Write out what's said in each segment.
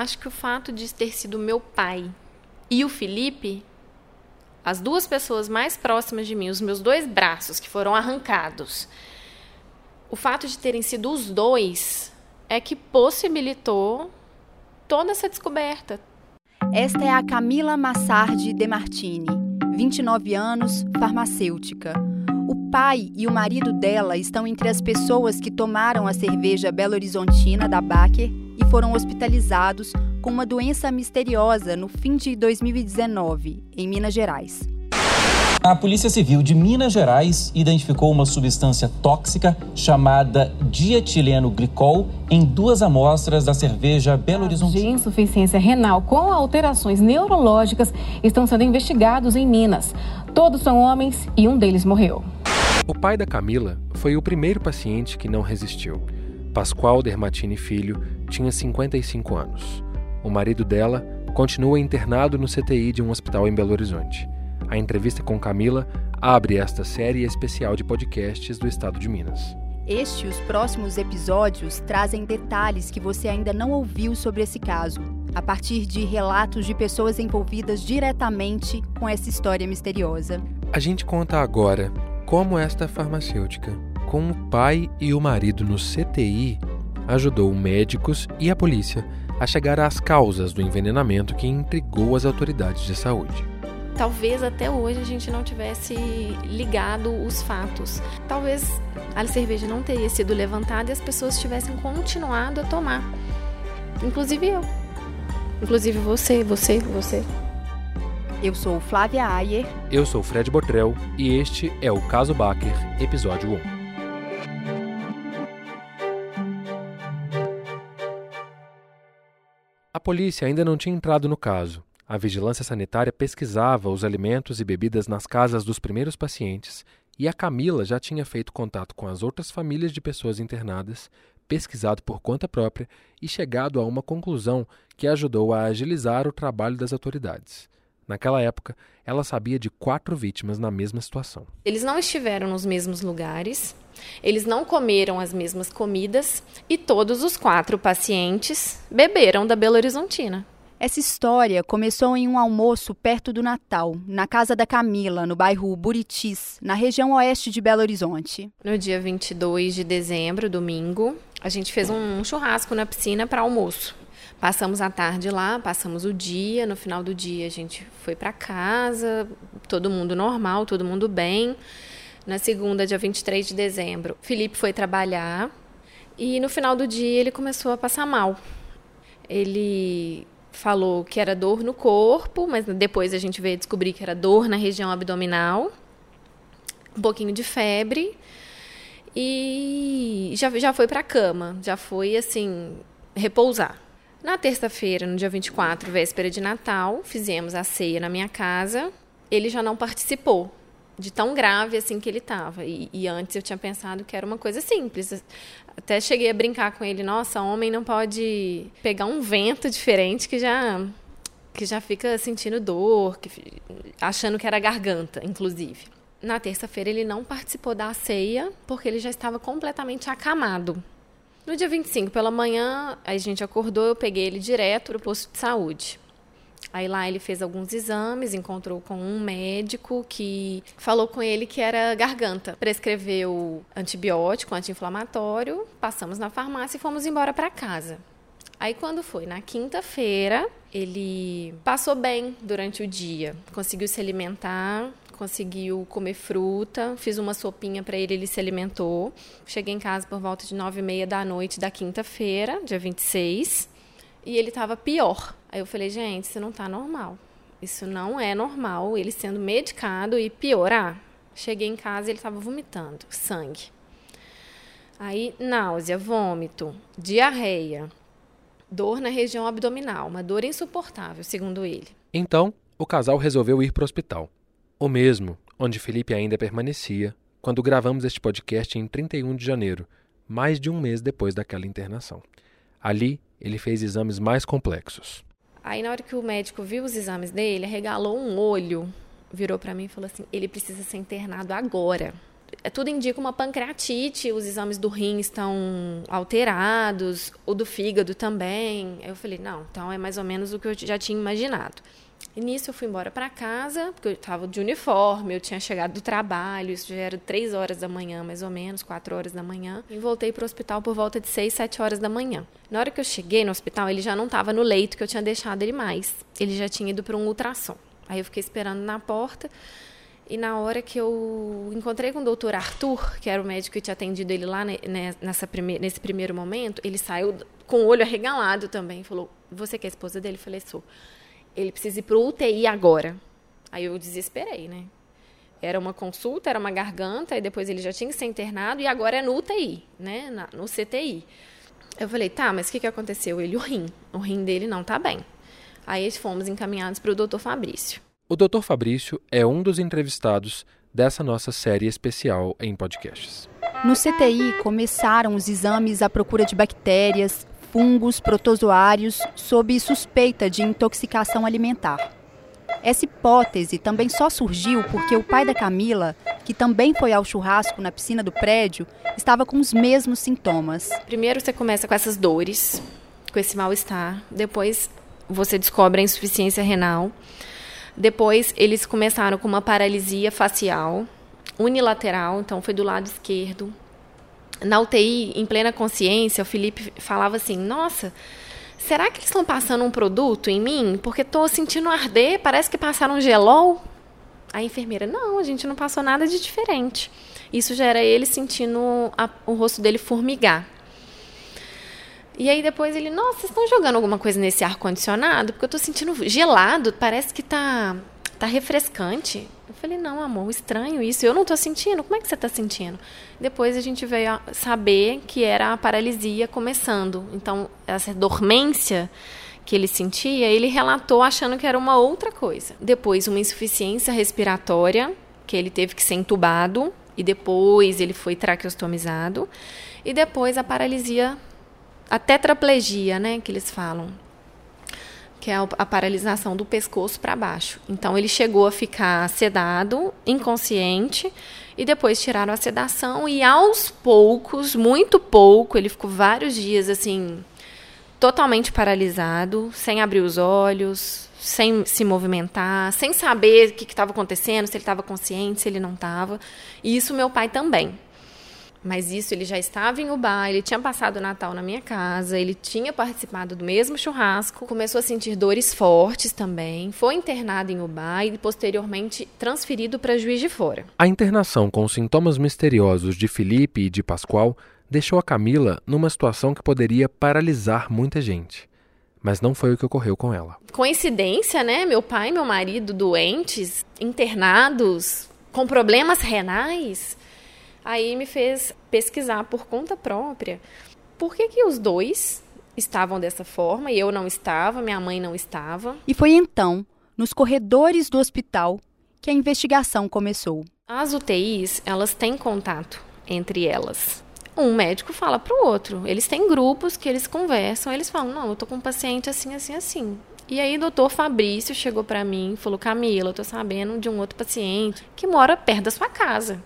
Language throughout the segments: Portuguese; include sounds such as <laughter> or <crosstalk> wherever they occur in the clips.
acho que o fato de ter sido meu pai e o Felipe, as duas pessoas mais próximas de mim, os meus dois braços que foram arrancados, o fato de terem sido os dois é que possibilitou toda essa descoberta. Esta é a Camila Massardi De Martini, 29 anos, farmacêutica. O pai e o marido dela estão entre as pessoas que tomaram a cerveja Belo Horizontina da Baker e foram hospitalizados com uma doença misteriosa no fim de 2019, em Minas Gerais. A Polícia Civil de Minas Gerais identificou uma substância tóxica chamada dietileno glicol em duas amostras da cerveja Belo Horizonte. De insuficiência renal com alterações neurológicas estão sendo investigados em Minas. Todos são homens e um deles morreu. O pai da Camila foi o primeiro paciente que não resistiu. Pascoal Dermatini Filho tinha 55 anos. O marido dela continua internado no CTI de um hospital em Belo Horizonte. A entrevista com Camila abre esta série especial de podcasts do estado de Minas. Este e os próximos episódios trazem detalhes que você ainda não ouviu sobre esse caso, a partir de relatos de pessoas envolvidas diretamente com essa história misteriosa. A gente conta agora como esta farmacêutica, com o pai e o marido no CTI, ajudou médicos e a polícia a chegar às causas do envenenamento que intrigou as autoridades de saúde talvez até hoje a gente não tivesse ligado os fatos. Talvez a cerveja não teria sido levantada e as pessoas tivessem continuado a tomar. Inclusive eu. Inclusive você, você, você. Eu sou Flávia Ayer. Eu sou Fred Botrel e este é o Caso Baker, episódio 1. A polícia ainda não tinha entrado no caso, a vigilância sanitária pesquisava os alimentos e bebidas nas casas dos primeiros pacientes e a Camila já tinha feito contato com as outras famílias de pessoas internadas, pesquisado por conta própria e chegado a uma conclusão que ajudou a agilizar o trabalho das autoridades. Naquela época, ela sabia de quatro vítimas na mesma situação. Eles não estiveram nos mesmos lugares, eles não comeram as mesmas comidas e todos os quatro pacientes beberam da Belo Horizontina. Essa história começou em um almoço perto do Natal, na casa da Camila, no bairro Buritis, na região oeste de Belo Horizonte. No dia 22 de dezembro, domingo, a gente fez um churrasco na piscina para almoço. Passamos a tarde lá, passamos o dia. No final do dia, a gente foi para casa, todo mundo normal, todo mundo bem. Na segunda, dia 23 de dezembro, Felipe foi trabalhar e no final do dia ele começou a passar mal. Ele falou que era dor no corpo, mas depois a gente veio descobrir que era dor na região abdominal, um pouquinho de febre e já, já foi para a cama, já foi assim, repousar. Na terça-feira, no dia 24, véspera de Natal, fizemos a ceia na minha casa. Ele já não participou de tão grave assim que ele estava. E, e, antes eu tinha pensado que era uma coisa simples. Até cheguei a brincar com ele, nossa, homem não pode pegar um vento diferente que já que já fica sentindo dor, que, achando que era garganta, inclusive. Na terça-feira ele não participou da ceia porque ele já estava completamente acamado. No dia 25 pela manhã, a gente acordou, eu peguei ele direto para o posto de saúde. Aí lá ele fez alguns exames, encontrou com um médico que falou com ele que era garganta. Prescreveu antibiótico, anti-inflamatório, passamos na farmácia e fomos embora para casa. Aí quando foi na quinta-feira, ele passou bem durante o dia, conseguiu se alimentar, conseguiu comer fruta, fiz uma sopinha para ele, ele se alimentou. Cheguei em casa por volta de nove e meia da noite da quinta-feira, dia 26 e ele estava pior. Aí eu falei, gente, isso não está normal. Isso não é normal, ele sendo medicado e piorar. Cheguei em casa e ele estava vomitando sangue. Aí, náusea, vômito, diarreia, dor na região abdominal, uma dor insuportável, segundo ele. Então, o casal resolveu ir para o hospital. O mesmo onde Felipe ainda permanecia quando gravamos este podcast em 31 de janeiro, mais de um mês depois daquela internação. Ali, ele fez exames mais complexos. Aí, na hora que o médico viu os exames dele, arregalou um olho, virou para mim e falou assim: ele precisa ser internado agora. é, tudo indica uma pancreatite, os exames do rim estão alterados, o do fígado também. Eu falei, não, então é mais ou menos o que eu já tinha imaginado. E nisso eu fui embora para casa, porque eu estava de uniforme, eu tinha chegado do trabalho, isso já era três horas da manhã, mais ou menos, quatro horas da manhã. E voltei para o hospital por volta de seis, sete horas da manhã. Na hora que eu cheguei no hospital, ele já não estava no leito que eu tinha deixado ele mais. Ele já tinha ido para um ultrassom. Aí eu fiquei esperando na porta. E na hora que eu encontrei com o doutor Arthur, que era o médico que tinha atendido ele lá nessa prime nesse primeiro momento, ele saiu com o olho arregalado também. Falou: Você que é a esposa dele? Eu falei: Sou ele precisa ir para o UTI agora. Aí eu desesperei, né? Era uma consulta, era uma garganta, e depois ele já tinha que ser internado, e agora é no UTI, né? Na, no CTI. Eu falei, tá, mas o que, que aconteceu? Ele, o rim. O rim dele não tá bem. Aí fomos encaminhados para o doutor Fabrício. O doutor Fabrício é um dos entrevistados dessa nossa série especial em podcasts. No CTI começaram os exames à procura de bactérias, fungos protozoários sob suspeita de intoxicação alimentar. Essa hipótese também só surgiu porque o pai da Camila, que também foi ao churrasco na piscina do prédio, estava com os mesmos sintomas. Primeiro você começa com essas dores, com esse mal-estar, depois você descobre a insuficiência renal. Depois eles começaram com uma paralisia facial unilateral, então foi do lado esquerdo, na UTI, em plena consciência, o Felipe falava assim: Nossa, será que eles estão passando um produto em mim? Porque estou sentindo arder, parece que passaram gelol. A enfermeira: Não, a gente não passou nada de diferente. Isso já era ele sentindo a, o rosto dele formigar. E aí depois ele, nossa, vocês estão jogando alguma coisa nesse ar condicionado? Porque eu estou sentindo gelado, parece que tá tá refrescante. Eu falei, não, amor, estranho isso. Eu não estou sentindo. Como é que você está sentindo? Depois a gente veio a saber que era a paralisia começando. Então, essa dormência que ele sentia, ele relatou achando que era uma outra coisa. Depois, uma insuficiência respiratória, que ele teve que ser entubado. E depois ele foi traqueostomizado. E depois a paralisia, a tetraplegia, né, que eles falam que é a paralisação do pescoço para baixo. Então ele chegou a ficar sedado, inconsciente, e depois tiraram a sedação e aos poucos, muito pouco, ele ficou vários dias assim totalmente paralisado, sem abrir os olhos, sem se movimentar, sem saber o que estava acontecendo, se ele estava consciente, se ele não estava. E isso meu pai também. Mas isso ele já estava em Ubá, ele tinha passado o Natal na minha casa, ele tinha participado do mesmo churrasco, começou a sentir dores fortes também, foi internado em Ubá e posteriormente transferido para Juiz de Fora. A internação com sintomas misteriosos de Felipe e de Pascoal deixou a Camila numa situação que poderia paralisar muita gente. Mas não foi o que ocorreu com ela. Coincidência, né? Meu pai e meu marido doentes, internados, com problemas renais Aí me fez pesquisar por conta própria por que, que os dois estavam dessa forma e eu não estava, minha mãe não estava. E foi então, nos corredores do hospital, que a investigação começou. As UTIs, elas têm contato entre elas. Um médico fala para o outro. Eles têm grupos que eles conversam, eles falam: "Não, eu tô com um paciente assim, assim, assim". E aí o doutor Fabrício chegou para mim e falou: "Camila, eu tô sabendo de um outro paciente que mora perto da sua casa"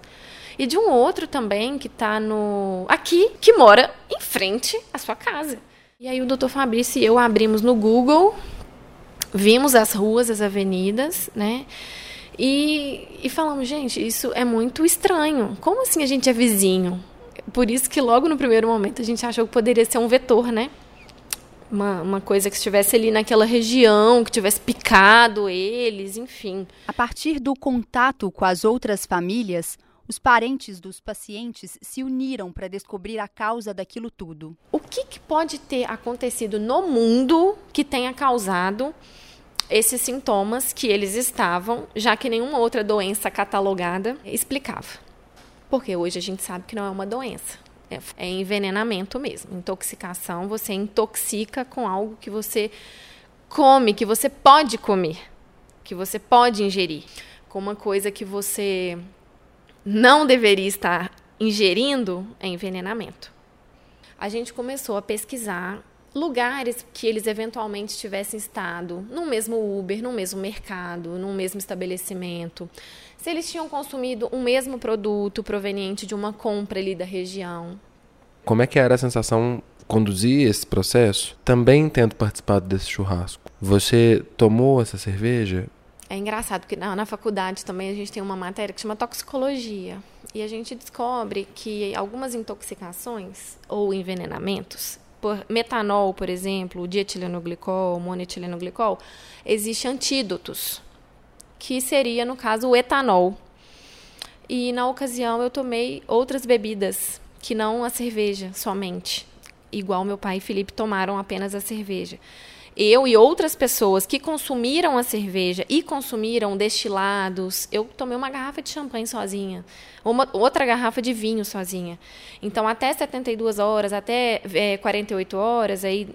e de um outro também que está no aqui, que mora em frente à sua casa. E aí o doutor Fabrício e eu abrimos no Google, vimos as ruas, as avenidas, né? E, e falamos, gente, isso é muito estranho. Como assim a gente é vizinho? Por isso que logo no primeiro momento a gente achou que poderia ser um vetor, né? Uma, uma coisa que estivesse ali naquela região, que tivesse picado eles, enfim. A partir do contato com as outras famílias, os parentes dos pacientes se uniram para descobrir a causa daquilo tudo. O que, que pode ter acontecido no mundo que tenha causado esses sintomas que eles estavam, já que nenhuma outra doença catalogada explicava? Porque hoje a gente sabe que não é uma doença. É, é envenenamento mesmo. Intoxicação, você intoxica com algo que você come, que você pode comer, que você pode ingerir. Com uma coisa que você não deveria estar ingerindo é envenenamento. A gente começou a pesquisar lugares que eles eventualmente tivessem estado no mesmo Uber, no mesmo mercado, no mesmo estabelecimento, se eles tinham consumido um mesmo produto proveniente de uma compra ali da região. Como é que era a sensação conduzir esse processo, também tendo participado desse churrasco? Você tomou essa cerveja? É engraçado, porque na, na, faculdade também a gente tem uma matéria que chama toxicologia. E a gente descobre que algumas intoxicações ou envenenamentos, por metanol, por exemplo, dietilenoglicol, monetilenoglicol, existem antídotos que seria, no caso, o etanol. E na ocasião eu tomei outras bebidas, que não a cerveja somente. Igual meu pai e Felipe tomaram apenas a cerveja. Eu e outras pessoas que consumiram a cerveja e consumiram destilados, eu tomei uma garrafa de champanhe sozinha, uma, outra garrafa de vinho sozinha. Então, até 72 horas, até é, 48 horas, aí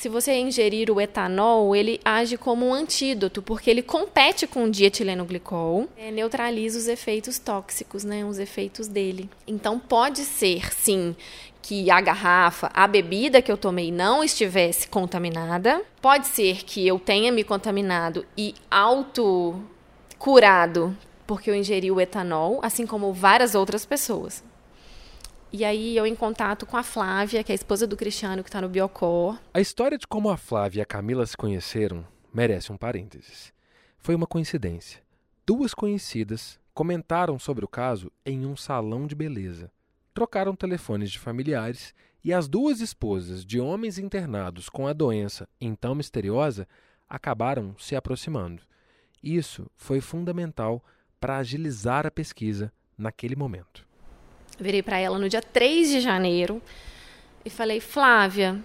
se você ingerir o etanol, ele age como um antídoto, porque ele compete com o dietilenoglicol, é, neutraliza os efeitos tóxicos, né, os efeitos dele. Então pode ser, sim, que a garrafa, a bebida que eu tomei não estivesse contaminada. Pode ser que eu tenha me contaminado e auto curado porque eu ingeri o etanol, assim como várias outras pessoas. E aí eu em contato com a Flávia, que é a esposa do Cristiano, que está no Biocor. A história de como a Flávia e a Camila se conheceram merece um parênteses. Foi uma coincidência. Duas conhecidas comentaram sobre o caso em um salão de beleza. Trocaram telefones de familiares e as duas esposas de homens internados com a doença então misteriosa acabaram se aproximando. Isso foi fundamental para agilizar a pesquisa naquele momento. Virei para ela no dia 3 de janeiro e falei: Flávia,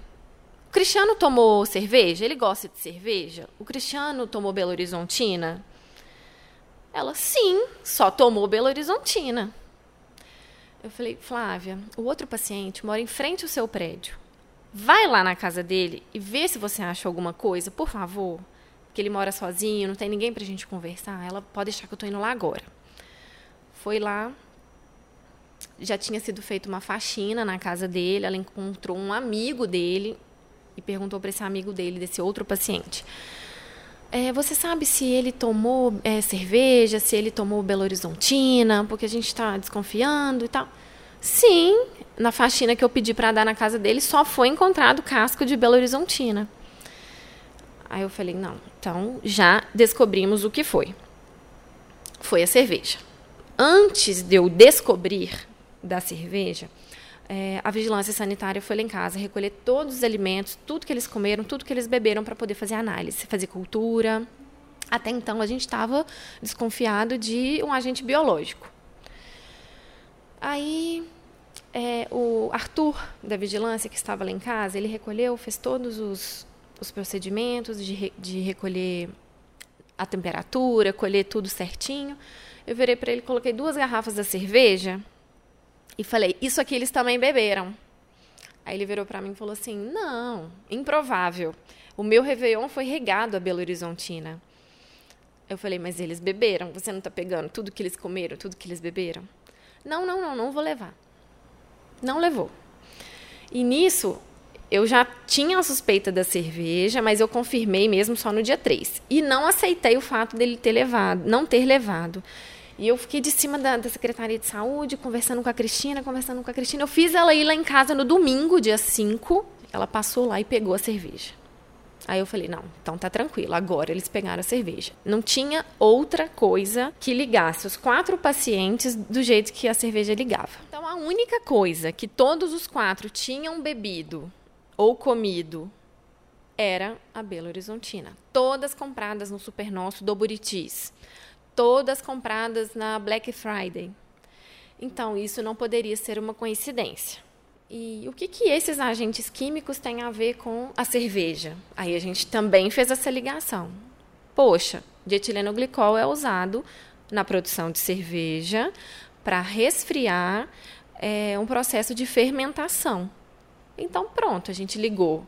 o Cristiano tomou cerveja? Ele gosta de cerveja? O Cristiano tomou Belo Horizontina? Ela, sim, só tomou Belo Horizontina. Eu falei, Flávia, o outro paciente mora em frente ao seu prédio. Vai lá na casa dele e vê se você acha alguma coisa, por favor. Que ele mora sozinho, não tem ninguém pra gente conversar. Ela pode deixar que eu tô indo lá agora. Foi lá, já tinha sido feita uma faxina na casa dele, ela encontrou um amigo dele e perguntou para esse amigo dele, desse outro paciente. É, você sabe se ele tomou é, cerveja, se ele tomou Belo Horizontina, porque a gente está desconfiando e tal. Sim, na faxina que eu pedi para dar na casa dele, só foi encontrado casco de Belo Horizontina. Aí eu falei, não, então já descobrimos o que foi. Foi a cerveja. Antes de eu descobrir da cerveja, é, a vigilância sanitária foi lá em casa recolher todos os alimentos, tudo que eles comeram, tudo que eles beberam para poder fazer análise, fazer cultura. Até então a gente estava desconfiado de um agente biológico. Aí é, o Arthur da vigilância que estava lá em casa, ele recolheu, fez todos os, os procedimentos de, de recolher a temperatura, colher tudo certinho. Eu virei para ele, coloquei duas garrafas da cerveja e falei: Isso aqui eles também beberam. Aí ele virou para mim e falou assim: Não, improvável. O meu Réveillon foi regado a Belo Horizontina. Eu falei: Mas eles beberam. Você não está pegando tudo que eles comeram, tudo que eles beberam? Não, não, não, não vou levar. Não levou. E nisso, eu já tinha a suspeita da cerveja, mas eu confirmei mesmo só no dia 3. E não aceitei o fato dele ter levado, não ter levado. E eu fiquei de cima da, da, Secretaria de Saúde, conversando com a Cristina, conversando com a Cristina. Eu fiz ela ir lá em casa no domingo, dia 5. Ela passou lá e pegou a cerveja. Aí eu falei, não, então tá tranquilo, agora eles pegaram a cerveja. Não tinha outra coisa que ligasse os quatro pacientes do jeito que a cerveja ligava. Então a única coisa que todos os quatro tinham bebido ou comido era a Belo Horizontina. Todas compradas no Super Nosso do Buritis todas compradas na Black Friday. Então, isso não poderia ser uma coincidência. E o que, que esses agentes químicos têm a ver com a cerveja? Aí a gente também fez essa ligação. Poxa, dietilenoglicol é usado na produção de cerveja para resfriar é, um processo de fermentação. Então, pronto, a gente ligou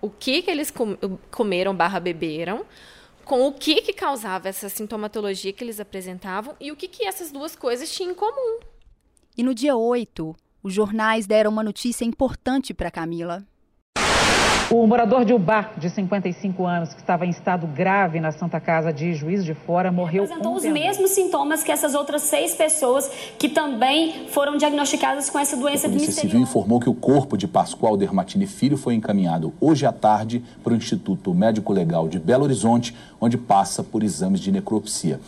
o que, que eles comeram barra beberam com o que, que causava essa sintomatologia que eles apresentavam e o que, que essas duas coisas tinham em comum. E no dia 8, os jornais deram uma notícia importante para Camila. O morador de Ubá, de 55 anos, que estava em estado grave na Santa Casa de Juiz de Fora, morreu Apresentou os mesmos sintomas que essas outras seis pessoas que também foram diagnosticadas com essa doença A Polícia Civil informou que o corpo de Pascoal Dermatini Filho foi encaminhado hoje à tarde para o Instituto Médico Legal de Belo Horizonte, onde passa por exames de necropsia.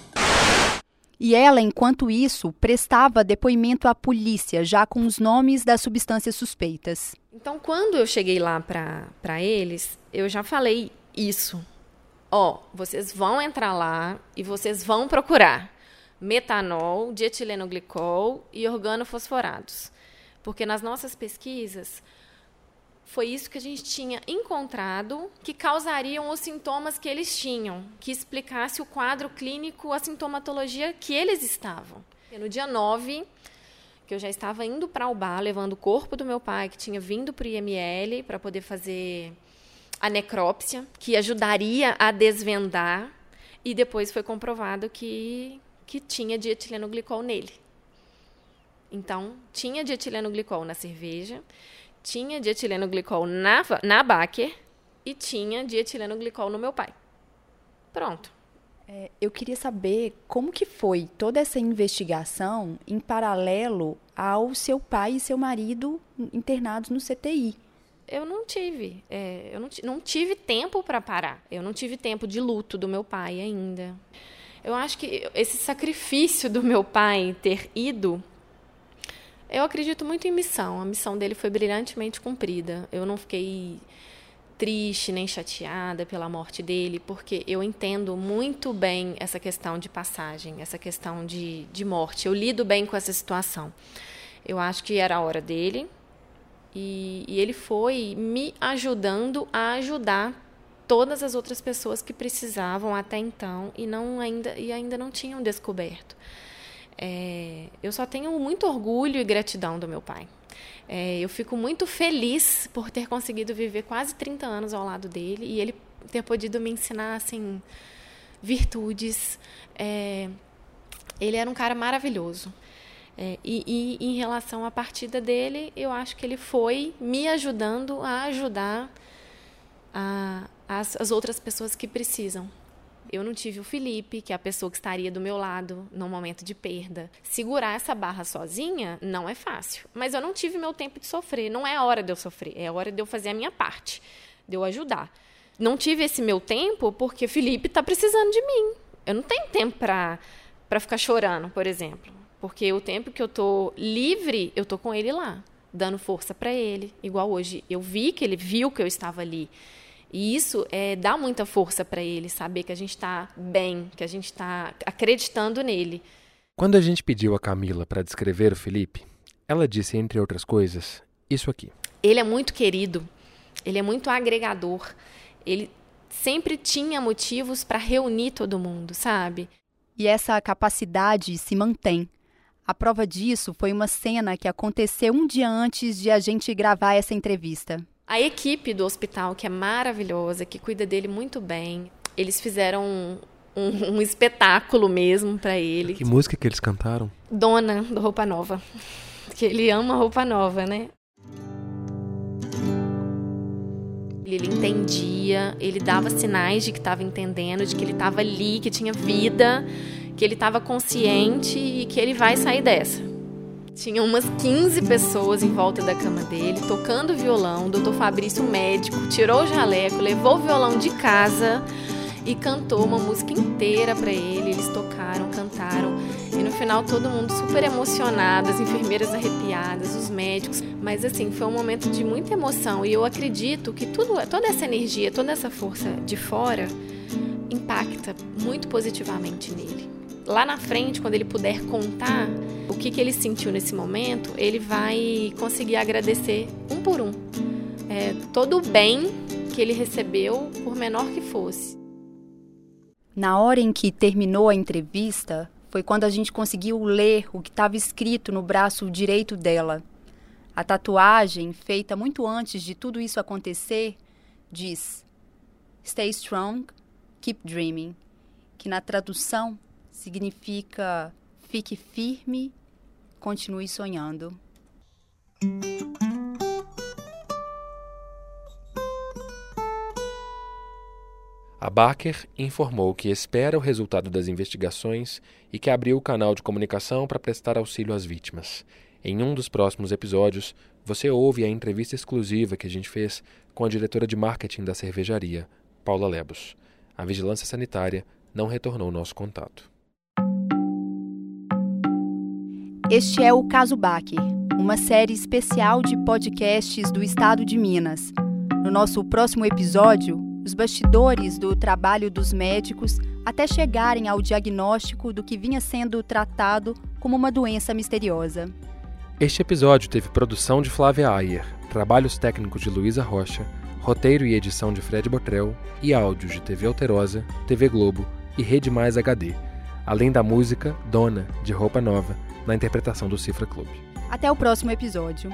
E ela, enquanto isso, prestava depoimento à polícia, já com os nomes das substâncias suspeitas. Então, quando eu cheguei lá para eles, eu já falei isso. Ó, oh, vocês vão entrar lá e vocês vão procurar metanol, dietilenoglicol e organofosforados. Porque nas nossas pesquisas, foi isso que a gente tinha encontrado que causariam os sintomas que eles tinham, que explicasse o quadro clínico, a sintomatologia que eles estavam. E no dia 9, que eu já estava indo para o bar, levando o corpo do meu pai, que tinha vindo para o IML, para poder fazer a necrópsia, que ajudaria a desvendar, e depois foi comprovado que, que tinha dietilenoglicol nele. Então, tinha dietilenoglicol na cerveja, tinha dietilenoglicol na, na Baker e tinha dietilenoglicol no meu pai. Pronto. É, eu queria saber como que foi toda essa investigação em paralelo ao seu pai e seu marido internados no CTI. Eu não tive, é, eu não, não tive tempo para parar. Eu não tive tempo de luto do meu pai ainda. Eu acho que esse sacrifício do meu pai ter ido eu acredito muito em missão. A missão dele foi brilhantemente cumprida. Eu não fiquei triste nem chateada pela morte dele, porque eu entendo muito bem essa questão de passagem, essa questão de, de morte. Eu lido bem com essa situação. Eu acho que era a hora dele e, e ele foi me ajudando a ajudar todas as outras pessoas que precisavam até então e não ainda e ainda não tinham descoberto. É, eu só tenho muito orgulho e gratidão do meu pai. É, eu fico muito feliz por ter conseguido viver quase 30 anos ao lado dele e ele ter podido me ensinar assim virtudes. É, ele era um cara maravilhoso. É, e, e, em relação à partida dele, eu acho que ele foi me ajudando a ajudar a, as, as outras pessoas que precisam. Eu não tive o Felipe, que é a pessoa que estaria do meu lado no momento de perda. Segurar essa barra sozinha não é fácil. Mas eu não tive meu tempo de sofrer. Não é hora de eu sofrer, é hora de eu fazer a minha parte, de eu ajudar. Não tive esse meu tempo porque o Felipe está precisando de mim. Eu não tenho tempo para ficar chorando, por exemplo. Porque o tempo que eu tô livre, eu tô com ele lá, dando força para ele. Igual hoje, eu vi que ele viu que eu estava ali. E isso é, dá muita força para ele, saber que a gente está bem, que a gente está acreditando nele. Quando a gente pediu a Camila para descrever o Felipe, ela disse, entre outras coisas, isso aqui. Ele é muito querido, ele é muito agregador, ele sempre tinha motivos para reunir todo mundo, sabe? E essa capacidade se mantém. A prova disso foi uma cena que aconteceu um dia antes de a gente gravar essa entrevista. A equipe do hospital, que é maravilhosa, que cuida dele muito bem, eles fizeram um, um, <laughs> espetáculo mesmo para ele. Que música que eles cantaram? Dona, do Roupa Nova. Que ele ama roupa nova, né? Ele entendia, ele dava sinais de que estava entendendo, de que ele estava ali, que tinha vida, que ele estava consciente e que ele vai sair dessa. Tinha umas 15 pessoas em volta da cama dele, tocando violão. O doutor Fabrício, médico, tirou o jaleco, levou o violão de casa e cantou uma música inteira para ele. Eles tocaram, cantaram. E no final todo mundo super emocionado, as enfermeiras arrepiadas, os médicos. Mas assim, foi um momento de muita emoção e eu acredito que tudo, toda essa energia, toda essa força de fora impacta muito positivamente nele. Lá na frente, quando ele puder contar o que, que ele sentiu nesse momento, ele vai conseguir agradecer um por um. É, todo o bem que ele recebeu, por menor que fosse. Na hora em que terminou a entrevista, foi quando a gente conseguiu ler o que estava escrito no braço direito dela. A tatuagem, feita muito antes de tudo isso acontecer, diz: Stay strong, keep dreaming, que na tradução significa fique firme Continue sonhando. A Baker informou que espera o resultado das investigações e que abriu o canal de comunicação para prestar auxílio às vítimas. Em um dos próximos episódios, você ouve a entrevista exclusiva que a gente fez com a diretora de marketing da cervejaria, Paula Lebos. A vigilância sanitária não retornou nosso contato. Este é o Caso Baker, uma série especial de podcasts do estado de Minas. No nosso próximo episódio, os bastidores do trabalho dos médicos até chegarem ao diagnóstico do que vinha sendo tratado como uma doença misteriosa. Este episódio teve produção de Flávia Ayer, trabalhos técnicos de Luísa Rocha, roteiro e edição de Fred Botrel e áudios de TV Alterosa, TV Globo e Rede Mais HD, além da música Dona, de Roupa Nova, na interpretação do Cifra Club. Até o próximo episódio.